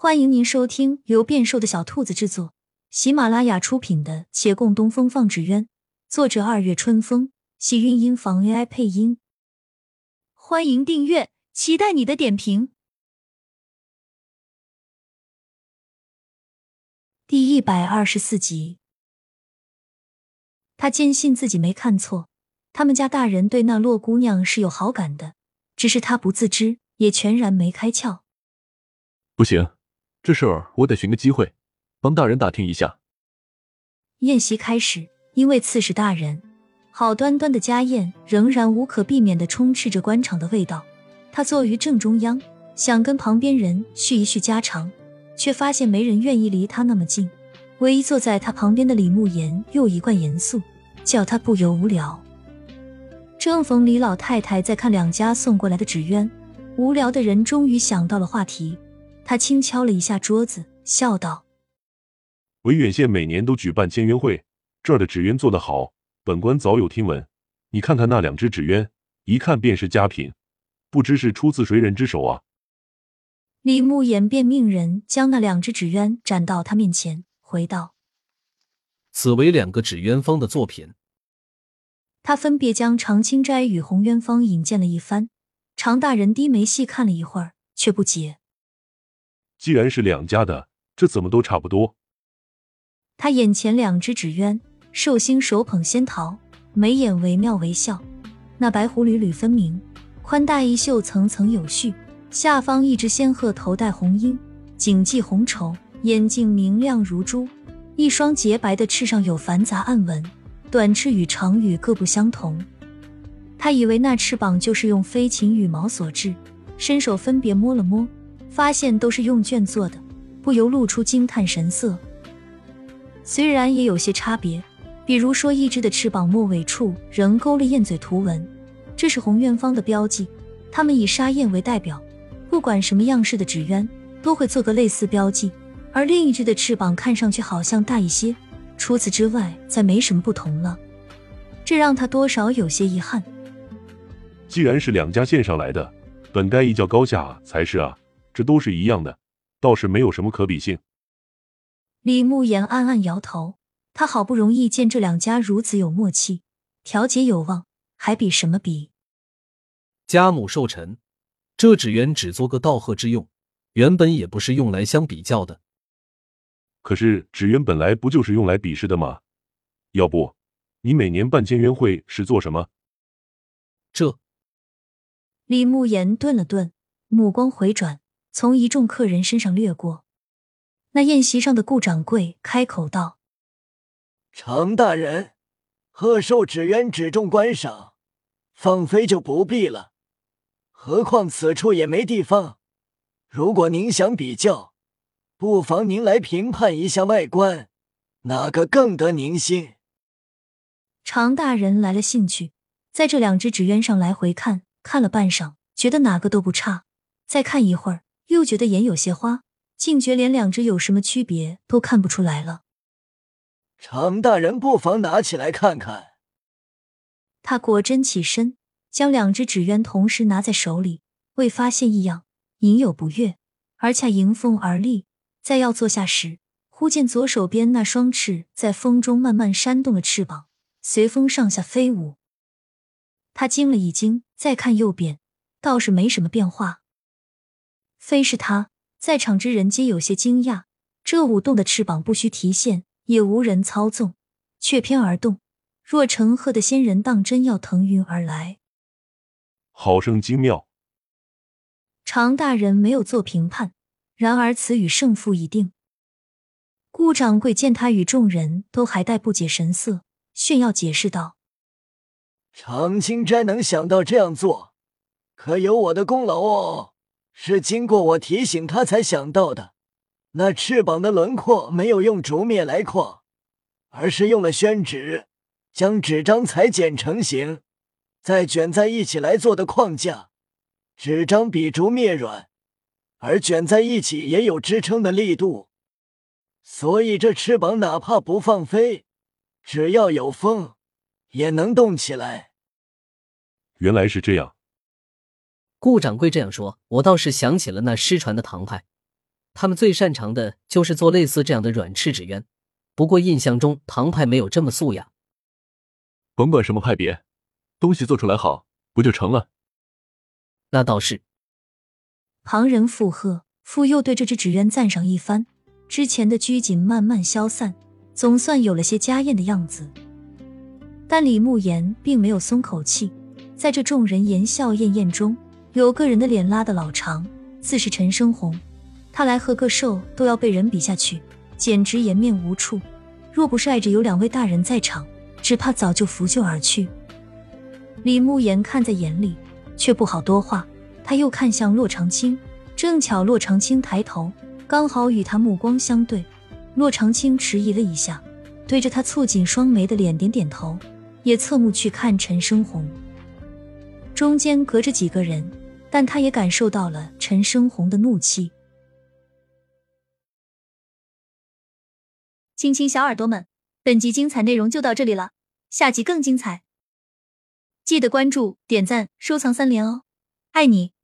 欢迎您收听由变瘦的小兔子制作、喜马拉雅出品的《且共东风放纸鸢》，作者二月春风，喜韵音房 AI 配音。欢迎订阅，期待你的点评。第一百二十四集，他坚信自己没看错，他们家大人对那洛姑娘是有好感的，只是他不自知，也全然没开窍。不行。这事儿我得寻个机会，帮大人打听一下。宴席开始，因为刺史大人好端端的家宴，仍然无可避免的充斥着官场的味道。他坐于正中央，想跟旁边人叙一叙家常，却发现没人愿意离他那么近。唯一坐在他旁边的李慕言又一贯严肃，叫他不由无聊。正逢李老太太在看两家送过来的纸鸢，无聊的人终于想到了话题。他轻敲了一下桌子，笑道：“维远县每年都举办签约会，这儿的纸鸢做得好，本官早有听闻。你看看那两只纸鸢，一看便是佳品，不知是出自谁人之手啊？”李慕言便命人将那两只纸鸢展到他面前，回道：“此为两个纸鸢方的作品。”他分别将常青斋与红鸢方引荐了一番，常大人低眉细看了一会儿，却不解。既然是两家的，这怎么都差不多？他眼前两只纸鸢，寿星手捧仙桃，眉眼惟妙惟肖，那白狐缕缕分明，宽大衣袖层层有序，下方一只仙鹤头戴红缨，颈系红绸，眼睛明亮如珠，一双洁白的翅上有繁杂暗纹，短翅与长羽各不相同。他以为那翅膀就是用飞禽羽毛所制，伸手分别摸了摸。发现都是用绢做的，不由露出惊叹神色。虽然也有些差别，比如说一只的翅膀末尾处仍勾了燕嘴图文，这是红院方的标记。他们以沙燕为代表，不管什么样式的纸鸢都会做个类似标记。而另一只的翅膀看上去好像大一些，除此之外再没什么不同了。这让他多少有些遗憾。既然是两家线上来的，本该一较高下才是啊。这都是一样的，倒是没有什么可比性。李慕言暗暗摇头，他好不容易见这两家如此有默契，调解有望，还比什么比？家母寿辰，这纸鸢只做个道贺之用，原本也不是用来相比较的。可是纸鸢本来不就是用来比试的吗？要不你每年办签约会是做什么？这李慕言顿了顿，目光回转。从一众客人身上掠过，那宴席上的顾掌柜开口道：“常大人，贺寿纸鸢只重观赏，放飞就不必了。何况此处也没地方。如果您想比较，不妨您来评判一下外观，哪个更得您心？”常大人来了兴趣，在这两只纸鸢上来回看，看了半晌，觉得哪个都不差，再看一会儿。又觉得眼有些花，竟觉连两只有什么区别都看不出来了。常大人不妨拿起来看看。他果真起身，将两只纸鸢同时拿在手里，未发现异样，隐有不悦，而恰迎风而立。在要坐下时，忽见左手边那双翅在风中慢慢扇动了翅膀，随风上下飞舞。他惊了一惊，再看右边，倒是没什么变化。非是他，在场之人皆有些惊讶。这舞动的翅膀不需提线，也无人操纵，却偏而动，若成鹤的仙人当真要腾云而来，好生精妙。常大人没有做评判，然而此语胜负已定。顾掌柜见他与众人都还带不解神色，炫耀解释道：“常青斋能想到这样做，可有我的功劳哦。”是经过我提醒他才想到的。那翅膀的轮廓没有用竹篾来框，而是用了宣纸，将纸张裁剪成型，再卷在一起来做的框架。纸张比竹篾软，而卷在一起也有支撑的力度，所以这翅膀哪怕不放飞，只要有风，也能动起来。原来是这样。顾掌柜这样说，我倒是想起了那失传的唐派。他们最擅长的就是做类似这样的软翅纸鸢。不过印象中唐派没有这么素雅。甭管什么派别，东西做出来好，不就成了？那倒是。旁人附和，傅又对这只纸鸢赞赏一番，之前的拘谨慢慢消散，总算有了些家宴的样子。但李慕言并没有松口气，在这众人言笑晏晏中，有个人的脸拉得老长，自是陈生红。他来和个寿，都要被人比下去。简直颜面无处，若不是碍着有两位大人在场，只怕早就拂袖而去。李慕言看在眼里，却不好多话。他又看向洛长青，正巧洛长青抬头，刚好与他目光相对。洛长青迟疑了一下，对着他蹙紧双眉的脸点点头，也侧目去看陈生红。中间隔着几个人，但他也感受到了陈生红的怒气。亲亲小耳朵们，本集精彩内容就到这里了，下集更精彩，记得关注、点赞、收藏三连哦，爱你！